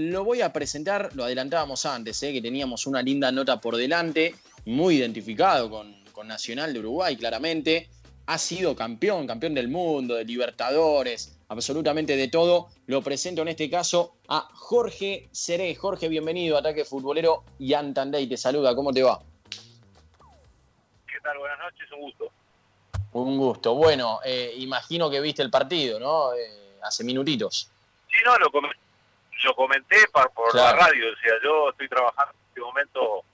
Lo voy a presentar, lo adelantábamos antes, ¿eh? que teníamos una linda nota por delante, muy identificado con, con Nacional de Uruguay, claramente. Ha sido campeón, campeón del mundo, de Libertadores, absolutamente de todo. Lo presento en este caso a Jorge Seré. Jorge, bienvenido a Ataque Futbolero y Antandey te saluda. ¿Cómo te va? ¿Qué tal? Buenas noches, un gusto. Un gusto. Bueno, eh, imagino que viste el partido, ¿no? Eh, hace minutitos. Sí, no, lo, comenté por, la radio. O sea, yo estoy trabajando en este momento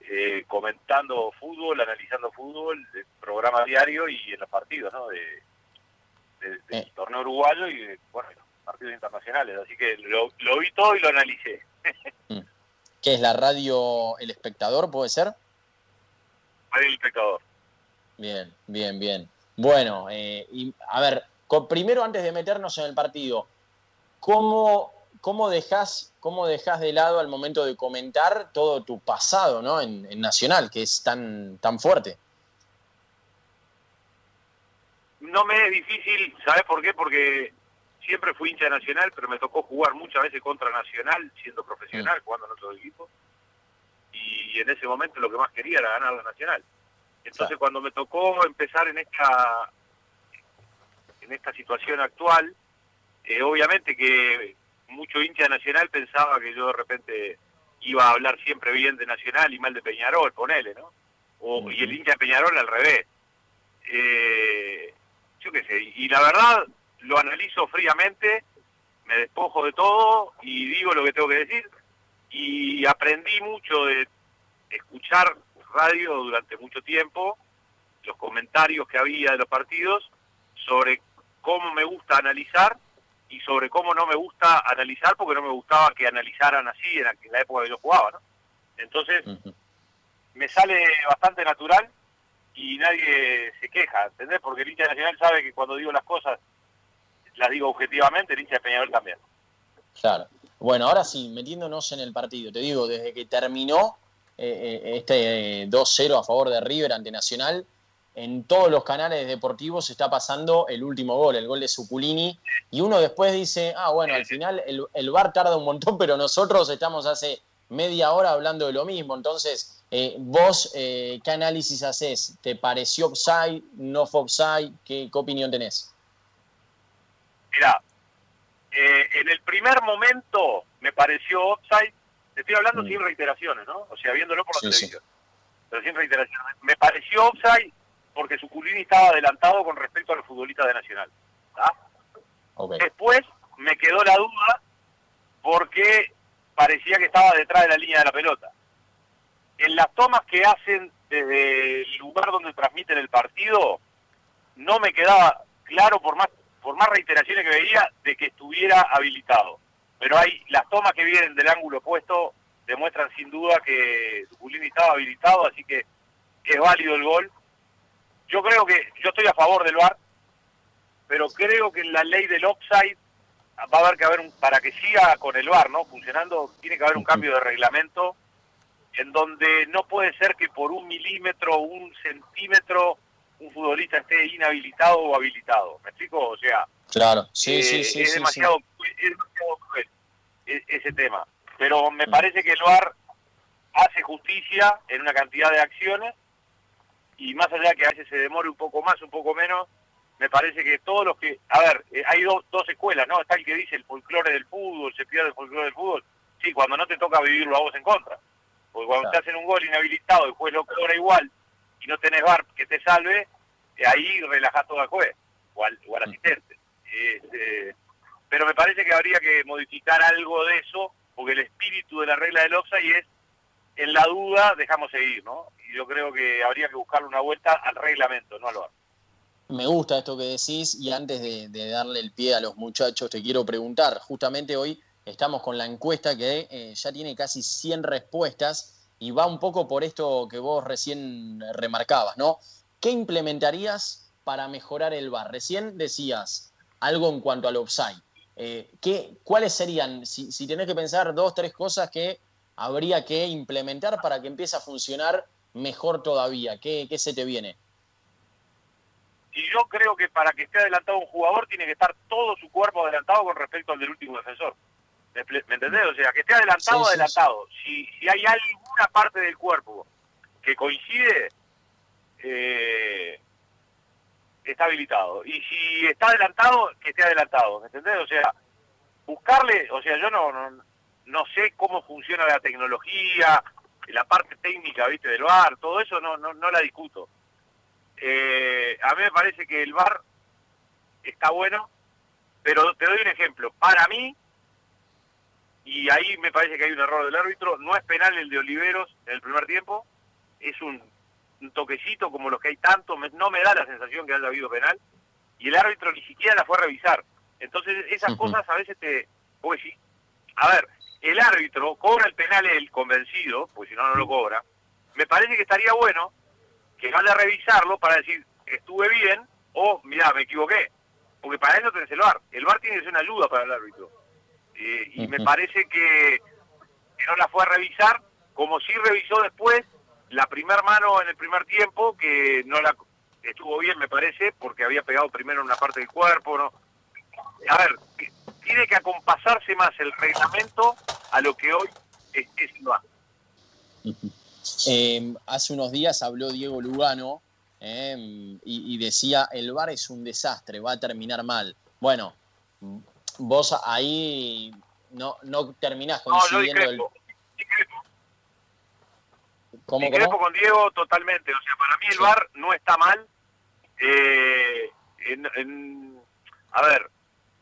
eh, comentando fútbol, analizando fútbol, el programa diario y en los partidos, ¿no? De, del eh. torneo uruguayo y de, bueno, partidos internacionales. Así que lo, vi todo y lo analicé. Mm. ¿Qué es la radio El Espectador, puede ser? Radio El Espectador. Bien, bien, bien. Bueno, eh, y, a ver, primero antes de meternos en el partido, ¿cómo, cómo dejas cómo dejas de lado al momento de comentar todo tu pasado ¿no? en, en Nacional, que es tan, tan fuerte? no me es difícil, ¿sabes por qué? Porque siempre fui hincha nacional, pero me tocó jugar muchas veces contra Nacional, siendo profesional, jugando en otro equipo. Y en ese momento lo que más quería era ganar la Nacional. Entonces cuando me tocó empezar en esta en esta situación actual, eh, obviamente que mucho hincha nacional pensaba que yo de repente iba a hablar siempre bien de Nacional y mal de Peñarol, ponele, ¿no? O, Y el hincha de Peñarol al revés. Eh, yo qué sé, y la verdad lo analizo fríamente, me despojo de todo y digo lo que tengo que decir. Y aprendí mucho de escuchar radio durante mucho tiempo, los comentarios que había de los partidos, sobre cómo me gusta analizar y sobre cómo no me gusta analizar, porque no me gustaba que analizaran así en la, época que yo jugaba, ¿no? Entonces, me sale bastante natural y nadie se queja, ¿entendés? Porque el hincha nacional sabe que cuando digo las cosas las digo objetivamente, el hincha de Peñarol también. Claro. Bueno, ahora sí, metiéndonos en el partido, te digo, desde que terminó eh, eh, este 2-0 a favor de River ante Nacional, en todos los canales deportivos está pasando el último gol, el gol de Suculini, y uno después dice, ah, bueno, al final el, el VAR tarda un montón, pero nosotros estamos hace media hora hablando de lo mismo, entonces eh, vos, eh, ¿qué análisis haces? ¿Te pareció offside? ¿No fue offside? ¿Qué, opinión tenés? Mira, eh, en el primer momento me pareció offside. Te estoy hablando mm. sin reiteraciones, ¿no? O sea, viéndolo por la televisión. Pero sin reiteraciones. Me pareció offside porque Suculini estaba adelantado con respecto a los futbolistas de Nacional. Después me quedó la duda porque parecía que estaba detrás de la línea de la pelota en las tomas que hacen desde el lugar donde transmiten el partido, no me quedaba claro por más por más reiteraciones que veía de que estuviera habilitado. Pero hay las tomas que vienen del ángulo opuesto demuestran sin duda que Zuculini estaba habilitado, así que es válido el gol. Yo creo que yo estoy a favor del VAR, pero creo que en la ley del offside va a haber que haber un, para que siga con el VAR, ¿no? Funcionando, tiene que haber un cambio de reglamento en donde no puede ser que por un milímetro o un centímetro un futbolista esté inhabilitado o habilitado. ¿Me explico? O sea, claro, sí, sí, eh, sí, es, demasiado, es demasiado cruel e, ese tema. Pero me parece que el VAR hace justicia en una cantidad de acciones y más allá que a veces se demore un poco más, un poco menos, me parece que todos los que... A ver, eh, hay dos, dos escuelas, ¿no? Está el que dice el folclore del fútbol, se pierde el folclore del fútbol. Sí, cuando no te toca vivirlo a vos en contra. Porque cuando te hacen un gol inhabilitado, el juez lo cobra igual y no tenés bar que te salve, eh, ahí relajás todo al juez o al, mm. asistente. Este, pero me parece que habría que modificar algo de eso, porque el espíritu de la regla del offside es, en la duda, dejamos seguir, ¿no? Y yo creo que habría que buscarle una vuelta al reglamento, no al bar. Me gusta esto que decís y antes de darle el pie a los muchachos te quiero preguntar, justamente hoy Estamos con la encuesta que eh, ya tiene casi 100 respuestas y va un poco por esto que vos recién remarcabas, ¿no? ¿Qué implementarías para mejorar el VAR? Recién decías algo en cuanto al offside. Eh, ¿qué, ¿Cuáles serían, si, si tenés que pensar dos, tres cosas que habría que implementar para que empiece a funcionar mejor todavía? ¿Qué, qué se te viene? Y yo creo que para que esté adelantado un jugador tiene que estar todo su cuerpo adelantado con respecto al del último defensor. ¿Me, entendés? O sea, que esté adelantado, adelantado. Si, si hay alguna parte del cuerpo que coincide, eh, está habilitado. Y si está adelantado, que esté adelantado. ¿Me entendés? O sea, buscarle, o sea, yo no, no, no sé cómo funciona la tecnología, la parte técnica, viste, del bar, todo eso no, no, no la discuto. Eh, a mí me parece que el bar está bueno, pero te doy un ejemplo. Para mí, y ahí me parece que hay un error del árbitro, no es penal el de Oliveros en el primer tiempo, es un, toquecito como los que hay tanto, no me da la sensación que haya habido penal, y el árbitro ni siquiera la fue a revisar. Entonces esas cosas a veces te... Pues sí, a ver, el árbitro cobra el penal el convencido, pues si no, no lo cobra. Me parece que estaría bueno que vaya a revisarlo para decir, estuve bien, o mira, me equivoqué. Porque para eso tenés el VAR. El VAR tiene que ser una ayuda para el árbitro. Eh, y me parece que, no la fue a revisar, como si revisó después la primer mano en el primer tiempo, que no la estuvo bien, me parece, porque había pegado primero en una parte del cuerpo. ¿no? A ver, tiene que acompasarse más el reglamento a lo que hoy es, el VAR. Em, hace unos días habló Diego Lugano em, y, decía, el VAR es un desastre, va a terminar mal. Bueno, vos ahí no, no terminás coincidiendo no, el... ¿Cómo, con Diego totalmente. O sea, para mí el VAR no está mal. Eh, a ver,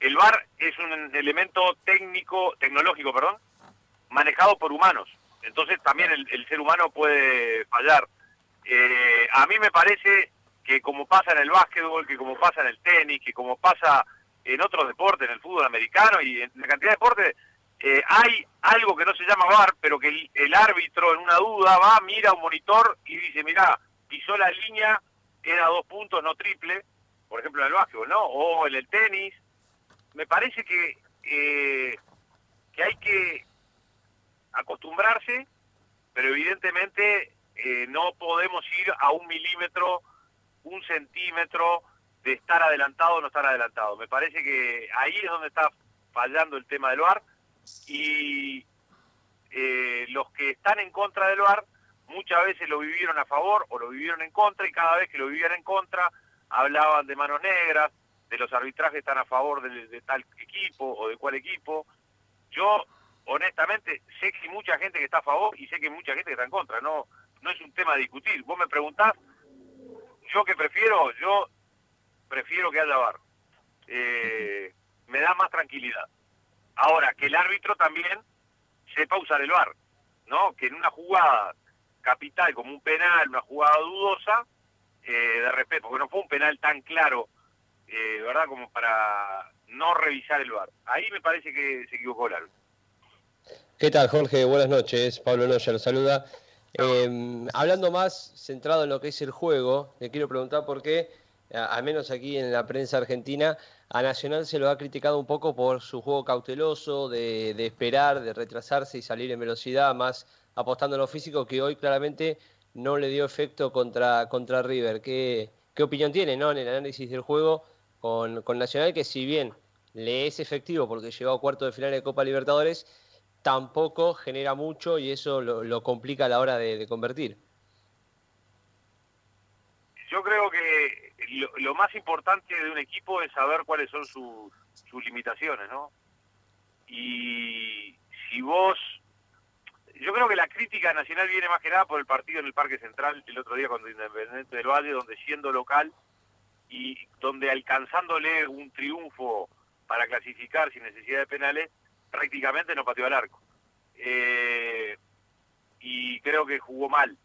el VAR es un elemento técnico, tecnológico, perdón, manejado por humanos. Entonces también el, ser humano puede fallar. Eh, a mí me parece que como pasa en el básquetbol, que como pasa en el tenis, que como pasa en otros deportes, en el fútbol americano y en la cantidad de deportes, eh, hay algo que no se llama VAR, pero que el, árbitro en una duda va, mira un monitor y dice, mira, pisó la línea, era dos puntos, no triple, por ejemplo en el básquetbol, ¿no? O en el tenis. Me parece que, eh, que hay que acostumbrarse, pero evidentemente eh, no podemos ir a un milímetro, un centímetro de estar adelantado o no estar adelantado. Me parece que ahí es donde está fallando el tema del VAR y eh, los que están en contra del VAR muchas veces lo vivieron a favor o lo vivieron en contra y cada vez que lo vivían en contra hablaban de manos negras, de los arbitrajes están a favor de, tal equipo o de cual equipo. Yo honestamente, sé que hay mucha gente que está a favor y sé que hay mucha gente que está en contra. No, no es un tema de discutir. Vos me preguntás, yo que prefiero, yo prefiero que haya bar. Eh, me da más tranquilidad. Ahora, que el árbitro también sepa usar el bar, ¿no? Que en una jugada capital como un penal, una jugada dudosa, eh, de repente, porque no fue un penal tan claro, eh, ¿verdad? Como para no revisar el bar. Ahí me parece que se equivocó el árbitro. ¿Qué tal, Jorge? Buenas noches. Pablo Noya lo saluda. Em, hablando más centrado en lo que es el juego, le quiero preguntar por qué, al menos aquí en la prensa argentina, a Nacional se lo ha criticado un poco por su juego cauteloso, de, esperar, de retrasarse y salir en velocidad, más apostando en lo físico, que hoy claramente no le dio efecto contra, contra River. ¿Qué, ¿Qué opinión tiene ¿no? en el análisis del juego con, con Nacional, que si bien le es efectivo porque llegó a cuarto de final de Copa Libertadores, tampoco genera mucho y eso lo, complica a la hora de, convertir. Yo creo que lo, más importante de un equipo es saber cuáles son sus, limitaciones, ¿no? Y si vos yo creo que la crítica nacional viene más que nada por el partido en el Parque Central el otro día contra Independiente del Valle, donde siendo local y donde alcanzándole un triunfo para clasificar sin necesidad de penales, prácticamente no pateó al arco. Eh, y creo que jugó mal.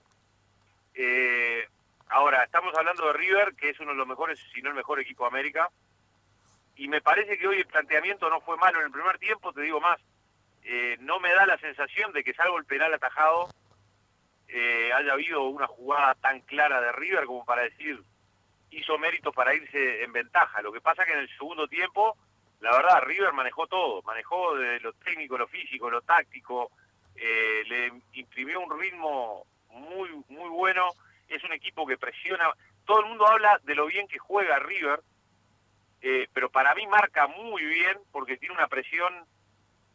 Eh, ahora, estamos hablando de River, que es uno de los mejores, si no el mejor equipo de América. Y me parece que hoy el planteamiento no fue malo en el primer tiempo, te digo más. Eh, no me da la sensación de que salvo el penal atajado, haya habido una jugada tan clara de River como para decir hizo mérito para irse en ventaja. Lo que pasa que en el segundo tiempo la verdad, River manejó todo, manejó de lo técnico, lo físico, lo táctico, eh, le imprimió un ritmo muy, muy bueno, es un equipo que presiona, todo el mundo habla de lo bien que juega River, eh, pero para mí marca muy bien porque tiene una presión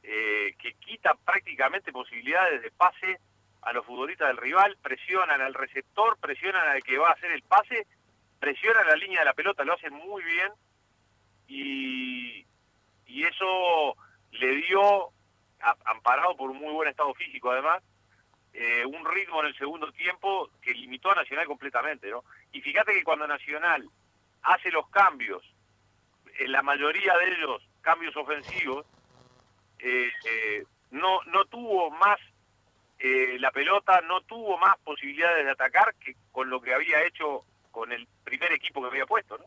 eh, que quita prácticamente posibilidades de pase a los futbolistas del rival, presionan al receptor, presionan al que va a hacer el pase, presionan la línea de la pelota, lo hacen muy bien y, y eso le dio, amparado por un muy buen estado físico además, eh, un ritmo en el segundo tiempo que limitó a Nacional completamente, ¿no? Y fíjate que cuando Nacional hace los cambios, en la mayoría de ellos cambios ofensivos, eh, eh, no, no tuvo más la pelota, no tuvo más posibilidades de atacar que con lo que había hecho con el primer equipo que había puesto, ¿no?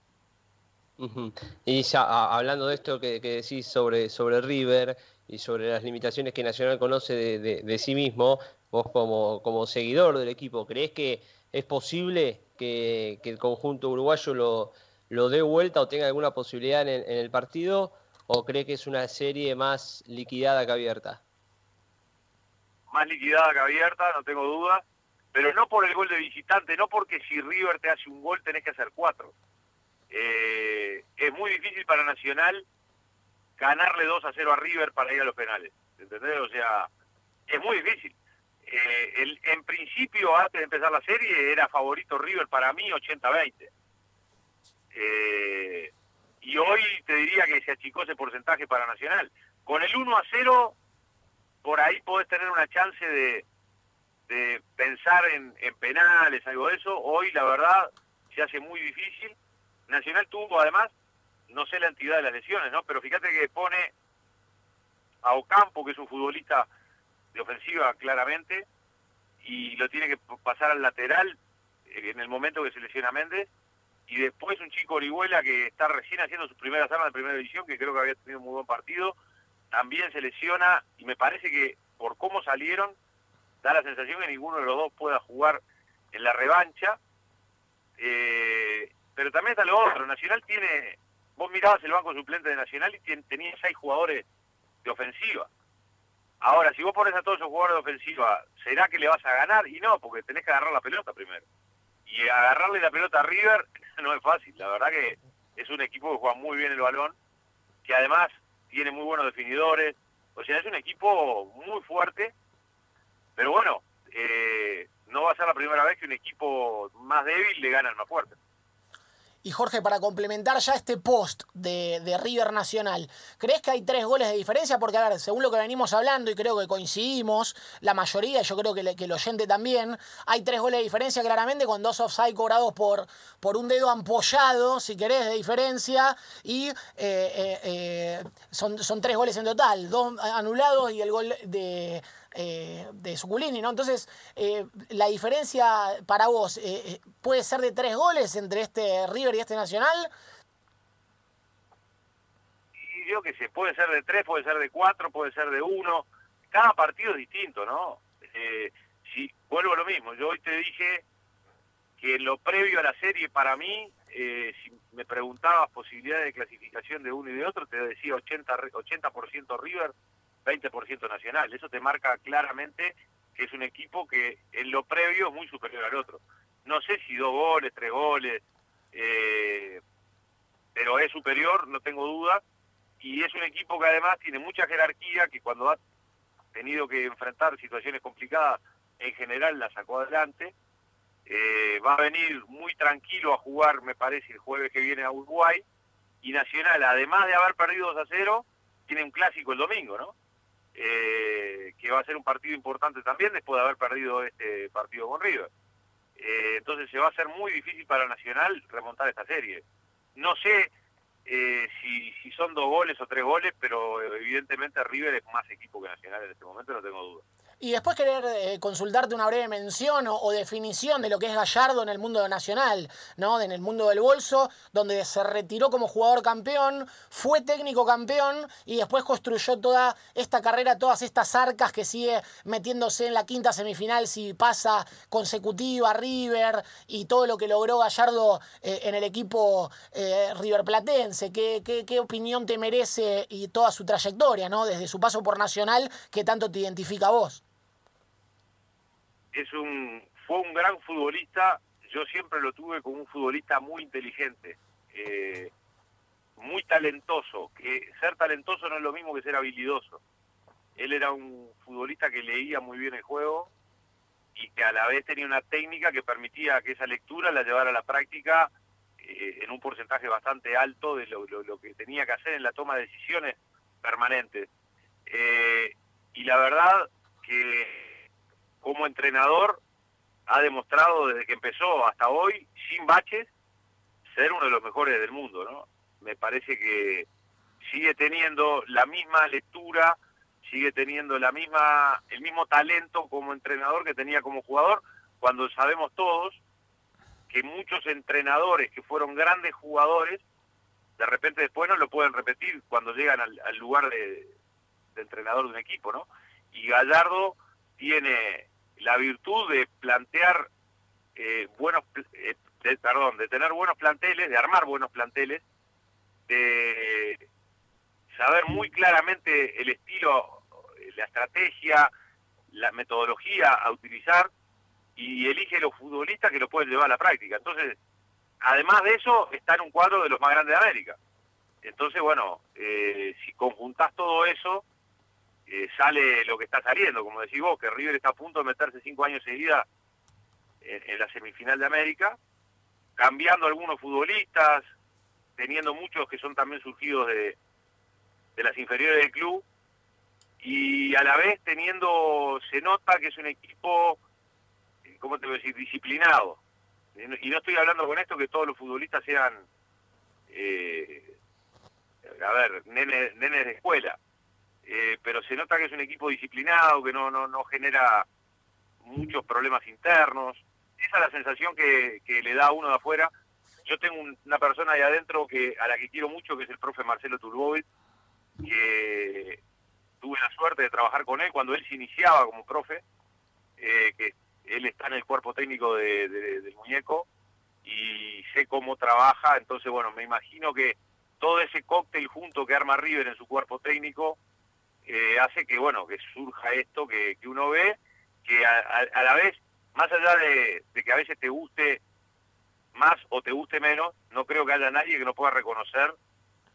Y ya hablando de esto que, decís sobre, sobre River y sobre las limitaciones que Nacional conoce de, de sí mismo, vos como, como seguidor del equipo, ¿crees que es posible que, el conjunto uruguayo lo, lo, dé vuelta o tenga alguna posibilidad en, el partido? ¿O cree que es una serie más liquidada que abierta? Más liquidada que abierta, no tengo duda, pero no por el gol de visitante, no porque si River te hace un gol tenés que hacer cuatro. Eh, es muy difícil para Nacional ganarle 2 a 0 a River para ir a los penales, ¿entendés? O sea, es muy difícil. Eh, el, en principio, antes de empezar la serie, era favorito River para mí 80-20. Eh, y hoy te diría que se achicó ese porcentaje para Nacional. Con el 1 a 0, por ahí podés tener una chance de, de pensar en, en, penales, algo de eso. Hoy, la verdad, se hace muy difícil. Nacional tuvo, además, no sé la entidad de las lesiones, ¿no? Pero fíjate que pone a Ocampo, que es un futbolista de ofensiva claramente y lo tiene que pasar al lateral eh, en el momento que se lesiona Méndez y después un chico Orihuela que está recién haciendo sus primeras armas de primera división que creo que había tenido un muy buen partido también se lesiona y me parece que por cómo salieron da la sensación que ninguno de los dos pueda jugar en la revancha eh, pero también está lo otro Nacional tiene vos mirabas el banco suplente de Nacional y tenía seis jugadores de ofensiva Ahora, si vos pones a todos esos jugadores de ofensiva, ¿será que le vas a ganar? Y no, porque tenés que agarrar la pelota primero. Y agarrarle la pelota a River no es fácil. La verdad que es un equipo que juega muy bien el balón, que además tiene muy buenos definidores. O sea, es un equipo muy fuerte. Pero bueno, eh, no va a ser la primera vez que un equipo más débil le gana al más fuerte. Y Jorge, para complementar ya este post de, River Nacional, ¿crees que hay tres goles de diferencia? Porque, a ver, según lo que venimos hablando, y creo que coincidimos, la mayoría, yo creo que, el oyente también, hay tres goles de diferencia claramente, con dos offside cobrados por, por un dedo ampollado, si querés, de diferencia, y eh, eh, son, son tres goles en total, dos anulados y el gol de eh, de Suculini, ¿no? Entonces, eh, la diferencia para vos eh, puede ser de tres goles entre este River y este Nacional. Y yo que sé, puede ser de tres, puede ser de cuatro, puede ser de uno. Cada partido es distinto, ¿no? si vuelvo a lo mismo, yo hoy te dije que lo previo a la serie para mí, si me preguntabas posibilidades de clasificación de uno y de otro, te decía 80, 80% River, 20% nacional. Eso te marca claramente que es un equipo que en lo previo es muy superior al otro. No sé si dos goles, tres goles, eh, pero es superior, no tengo duda. Y es un equipo que además tiene mucha jerarquía, que cuando ha tenido que enfrentar situaciones complicadas, en general la sacó adelante. Eh, va a venir muy tranquilo a jugar, me parece, el jueves que viene a Uruguay. Y Nacional, además de haber perdido 2 a 0, tiene un clásico el domingo, ¿no? Eh, que va a ser un partido importante también después de haber perdido este partido con River. Eh, entonces se va a ser muy difícil para Nacional remontar esta serie. No sé eh, si, si son dos goles o tres goles, pero evidentemente River es más equipo que Nacional en este momento, no tengo duda. Y después querer eh, consultarte una breve mención o, definición de lo que es Gallardo en el mundo nacional, ¿no? En el mundo del bolso, donde se retiró como jugador campeón, fue técnico campeón y después construyó toda esta carrera, todas estas arcas que sigue metiéndose en la quinta semifinal si pasa consecutiva River y todo lo que logró Gallardo eh, en el equipo eh, River Platense. ¿Qué, ¿Qué, qué, opinión te merece y toda su trayectoria, ¿no? Desde su paso por Nacional, que tanto te identifica a vos es un fue un gran futbolista. Yo siempre lo tuve como un futbolista muy inteligente, eh, muy talentoso. Que ser talentoso no es lo mismo que ser habilidoso. él era un futbolista que leía muy bien el juego y que a la vez tenía una técnica que permitía que esa lectura la llevara a la práctica eh, en un porcentaje bastante alto de lo, que tenía que hacer en la toma de decisiones permanentes. Eh, y la verdad que como entrenador ha demostrado desde que empezó hasta hoy, sin baches, ser uno de los mejores del mundo, ¿no? Me parece que sigue teniendo la misma lectura, sigue teniendo la misma, el mismo talento como entrenador que tenía como jugador, cuando sabemos todos que muchos entrenadores que fueron grandes jugadores, de repente después no lo pueden repetir cuando llegan al, lugar de, entrenador de un equipo, ¿no? Y Gallardo tiene la virtud de plantear eh, buenos, eh, perdón, de tener buenos planteles, de armar buenos planteles, de saber muy claramente el estilo, la estrategia, la metodología a utilizar y elige los futbolistas que lo pueden llevar a la práctica. Entonces, además de eso, está en un cuadro de los más grandes de América. Entonces, bueno, eh, si conjuntás todo eso, eh, sale lo que está saliendo, como decís vos, que River está a punto de meterse cinco años seguida en, la semifinal de América, cambiando algunos futbolistas, teniendo muchos que son también surgidos de, de las inferiores del club, y a la vez teniendo, se nota que es un equipo, ¿cómo te voy a decir?, disciplinado. Y no estoy hablando con esto que todos los futbolistas sean, eh, a ver, nenes, nenes de escuela eh, pero se nota que es un equipo disciplinado, que no, no, no genera muchos problemas internos. Esa es la sensación que, le da a uno de afuera. Yo tengo una persona ahí adentro que a la que quiero mucho, que es el profe Marcelo Turbovic, que tuve la suerte de trabajar con él cuando él se iniciaba como profe, eh, que él está en el cuerpo técnico del muñeco y sé cómo trabaja, entonces bueno, me imagino que todo ese cóctel junto que arma River en su cuerpo técnico eh, hace que, bueno, que surja esto que, uno ve, que a, la vez, más allá de, que a veces te guste más o te guste menos, no creo que haya nadie que no pueda reconocer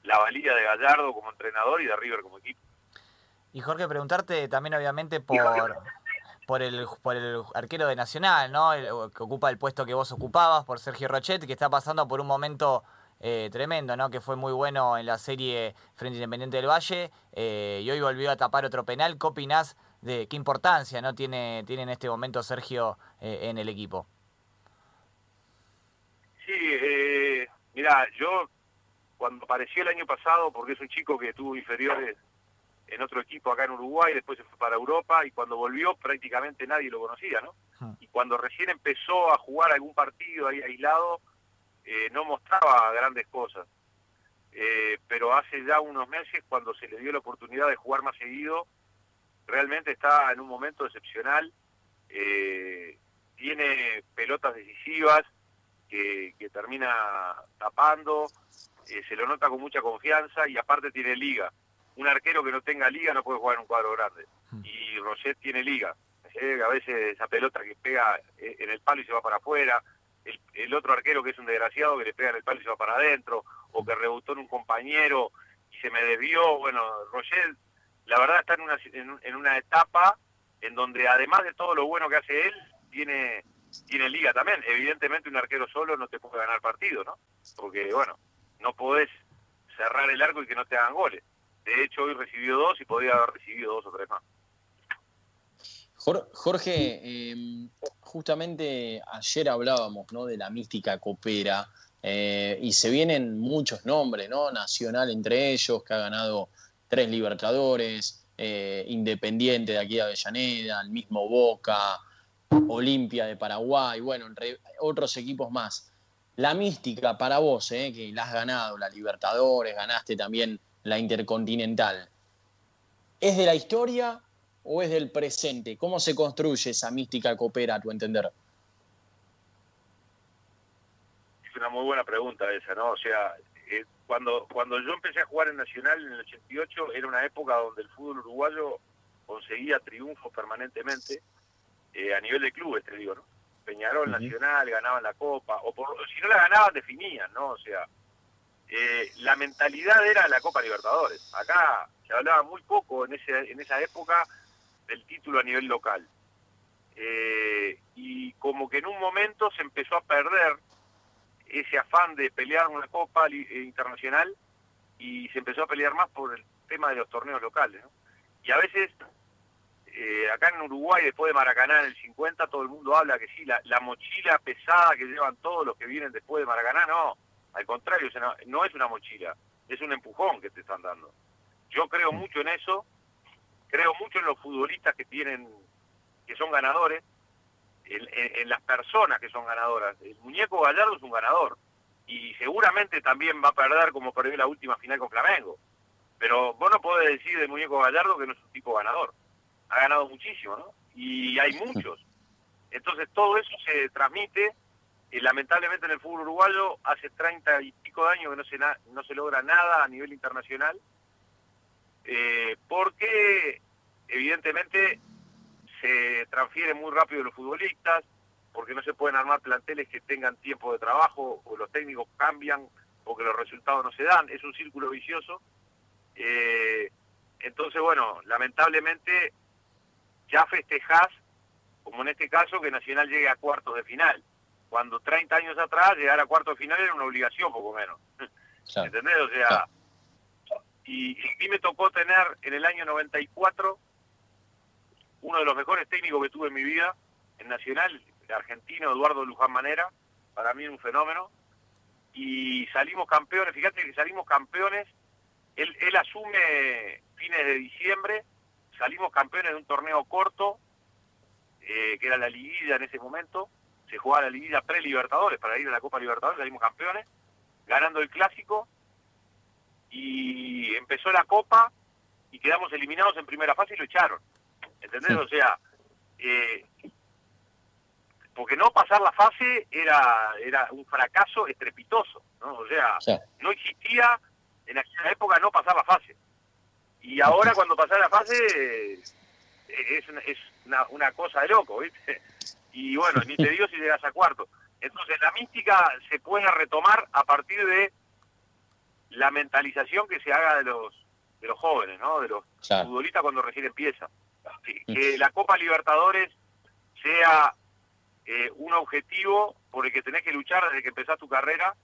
la valía de Gallardo como entrenador y de River como equipo. Y Jorge, preguntarte también obviamente por, por, el, por el arquero de Nacional, ¿no? que ocupa el puesto que vos ocupabas, por Sergio Rochet, que está pasando por un momento eh, tremendo, ¿no? Que fue muy bueno en la serie frente Independiente del Valle eh, y hoy volvió a tapar otro penal. ¿Qué opinás de qué importancia no tiene, tiene en este momento Sergio eh, en el equipo? Sí, mira, yo cuando apareció el año pasado, porque es un chico que tuvo inferiores en otro equipo acá en Uruguay, después se fue para Europa y cuando volvió prácticamente nadie lo conocía, ¿no? Hmm. Y cuando recién empezó a jugar algún partido ahí aislado, eh, no mostraba grandes cosas. Eh, pero hace ya unos meses, cuando se le dio la oportunidad de jugar más seguido, realmente está en un momento excepcional. Eh, tiene pelotas decisivas que, que termina tapando, se lo nota con mucha confianza y aparte tiene liga. Un arquero que no tenga liga no puede jugar en un cuadro grande. Hmm. Y Roget tiene liga. a veces esa pelota que pega en el palo y se va para afuera, el, otro arquero que es un desgraciado que le pega en el palo y se va para adentro, o que rebotó en un compañero y se me desvió. Bueno, Roger, la verdad está en una, en, una etapa en donde además de todo lo bueno que hace él, tiene, tiene liga también. Evidentemente un arquero solo no te puede ganar partido, ¿no? Porque, bueno, no podés cerrar el arco y que no te hagan goles. De hecho, hoy recibió dos y podría haber recibido dos o tres más. Jorge, em, justamente ayer hablábamos ¿no? de la mística copera eh, y se vienen muchos nombres, ¿no? Nacional entre ellos, que ha ganado tres Libertadores, eh, Independiente de aquí de Avellaneda, el mismo Boca, Olimpia de Paraguay, bueno, entre otros equipos más. La mística para vos, ¿eh? que la has ganado, la Libertadores, ganaste también la Intercontinental, ¿es de la historia o es del presente? ¿Cómo se construye esa mística coopera, a tu entender? Es una muy buena pregunta esa, ¿no? O sea, eh, cuando, cuando yo empecé a jugar en Nacional en el 88 era una época donde el fútbol uruguayo conseguía triunfos permanentemente eh, a nivel de clubes, te digo, ¿no? Peñarol, Nacional, ganaban la Copa, o por, si no la ganaban definían, ¿no? O sea, eh, la mentalidad era la Copa Libertadores. Acá se hablaba muy poco en, ese, en esa época del título a nivel local. Eh, y como que en un momento se empezó a perder ese afán de pelear una Copa eh, Internacional y se empezó a pelear más por el tema de los torneos locales. Y a veces, acá en Uruguay, después de Maracaná en el 50, todo el mundo habla que sí, la, la mochila pesada que llevan todos los que vienen después de Maracaná, no al contrario, no es una mochila, es un empujón que te están dando. Yo creo mucho en eso, creo mucho en los futbolistas que tienen, que son ganadores, en, las personas que son ganadoras. El muñeco Gallardo es un ganador y seguramente también va a perder como perdió la última final con Flamengo. Pero vos no podés decir del muñeco Gallardo que no es un tipo ganador. Ha ganado muchísimo, ¿no? Y hay muchos. Entonces todo eso se transmite y lamentablemente en el fútbol uruguayo hace 30 y pico de años que no se, no se logra nada a nivel internacional, eh, porque evidentemente se transfiere muy rápido los futbolistas, porque no se pueden armar planteles que tengan tiempo de trabajo, o los técnicos cambian, o que los resultados no se dan, es un círculo vicioso. Eh, entonces, bueno, lamentablemente ya festejás, como en este caso, que Nacional llegue a cuartos de final cuando 30 años atrás llegar a cuarto final era una obligación, poco menos. ¿Entendés? O sea, y, mí me tocó tener en el año 94 uno de los mejores técnicos que tuve en mi vida, en Nacional, el argentino Eduardo Luján Manera, para mí un fenómeno, y salimos campeones, fíjate que salimos campeones, él, él asume fines de diciembre, salimos campeones de un torneo corto, eh, que era la liguilla en ese momento, se jugaba la liguilla pre-Libertadores para ir a la Copa Libertadores, salimos campeones, ganando el clásico y empezó la Copa y quedamos eliminados en primera fase y lo echaron. ¿Entendés? O sea, eh, porque no pasar la fase era, era un fracaso estrepitoso, ¿no? O sea, no existía en aquella época no pasar la fase. Y ahora cuando pasar la fase eh, es, es una, una cosa de loco, ¿viste? y bueno, ni te digo si llegas a cuarto. Entonces la mística se puede retomar a partir de la mentalización que se haga de los de los jóvenes, ¿no? De los futbolistas cuando recién empieza. Que, la Copa Libertadores sea eh, un objetivo por el que tenés que luchar desde que empezás tu carrera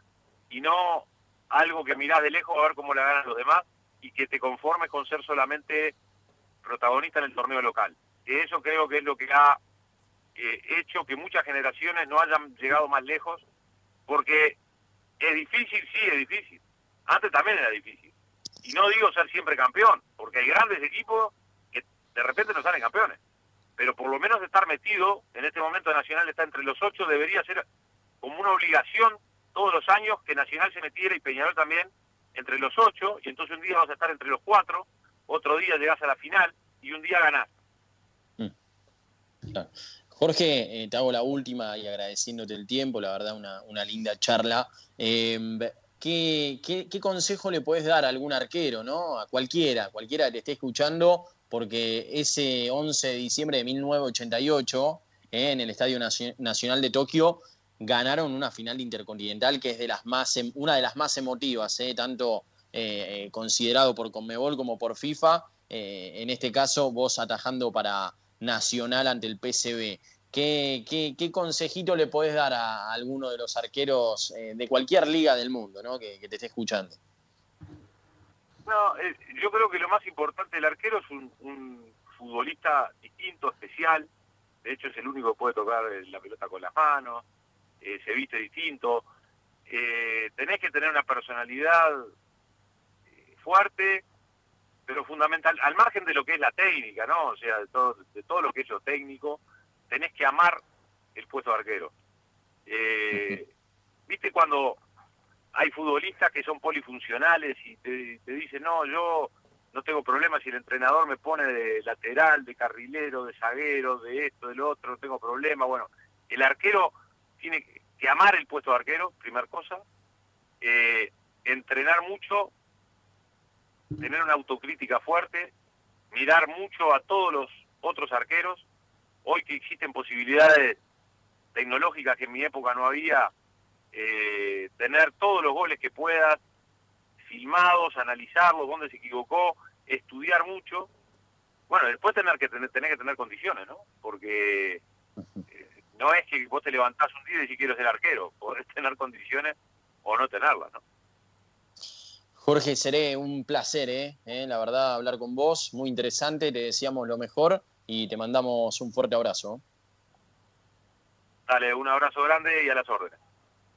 y no algo que mirás de lejos a ver cómo la ganan los demás y que te conformes con ser solamente protagonista en el torneo local. Eso creo que es lo que ha eh, hecho que muchas generaciones no hayan llegado más lejos, porque es difícil, sí, es difícil. Antes también era difícil. Y no digo ser siempre campeón, porque hay grandes equipos que de repente no salen campeones. Pero por lo menos estar metido, en este momento Nacional está entre los ocho, debería ser como una obligación todos los años que Nacional se metiera y Peñarol también entre los ocho, y entonces un día vas a estar entre los cuatro, otro día llegas a la final y un día ganás. Mm. Jorge, eh, te hago la última y agradeciéndote el tiempo, la verdad una, linda charla. Em, ¿qué, consejo le puedes dar a algún arquero, ¿no? a cualquiera, cualquiera que te esté escuchando? Porque ese 11 de diciembre de 1988, eh, en el Estadio Nacional de Tokio, ganaron una final intercontinental que es de las más, em, una de las más emotivas, eh, tanto considerado por Conmebol como por FIFA. en este caso, vos atajando para Nacional ante el PCB. ¿Qué, qué, consejito le podés dar a alguno de los arqueros eh, de cualquier liga del mundo ¿no? que, te esté escuchando? No, eh, yo creo que lo más importante del arquero es un, futbolista distinto, especial. De hecho, es el único que puede tocar la pelota con las manos, eh, se viste distinto. tenés que tener una personalidad fuerte, pero fundamental, al margen de lo que es la técnica, ¿no? O sea, de todo, de todo lo que es lo técnico, tenés que amar el puesto de arquero. Eh, ¿Viste cuando hay futbolistas que son polifuncionales y te, dicen, no, yo no tengo problema si el entrenador me pone de lateral, de carrilero, de zaguero, de esto, de lo otro, no tengo problema. Bueno, el arquero tiene que amar el puesto de arquero, primer cosa, eh, entrenar mucho tener una autocrítica fuerte, mirar mucho a todos los otros arqueros. Hoy que existen posibilidades tecnológicas que en mi época no había, eh, tener todos los goles que puedas, filmados, analizarlos, dónde se equivocó, estudiar mucho. Bueno, después tener que tener, tener que tener condiciones, ¿no? Porque eh, no es que vos te levantás un día y decís quiero ser arquero, podés tener condiciones o no tenerlas, ¿no? Jorge, seré un placer, ¿eh? ¿eh? La verdad, hablar con vos, muy interesante, te deseamos lo mejor y te mandamos un fuerte abrazo. Dale, un abrazo grande y a las órdenes.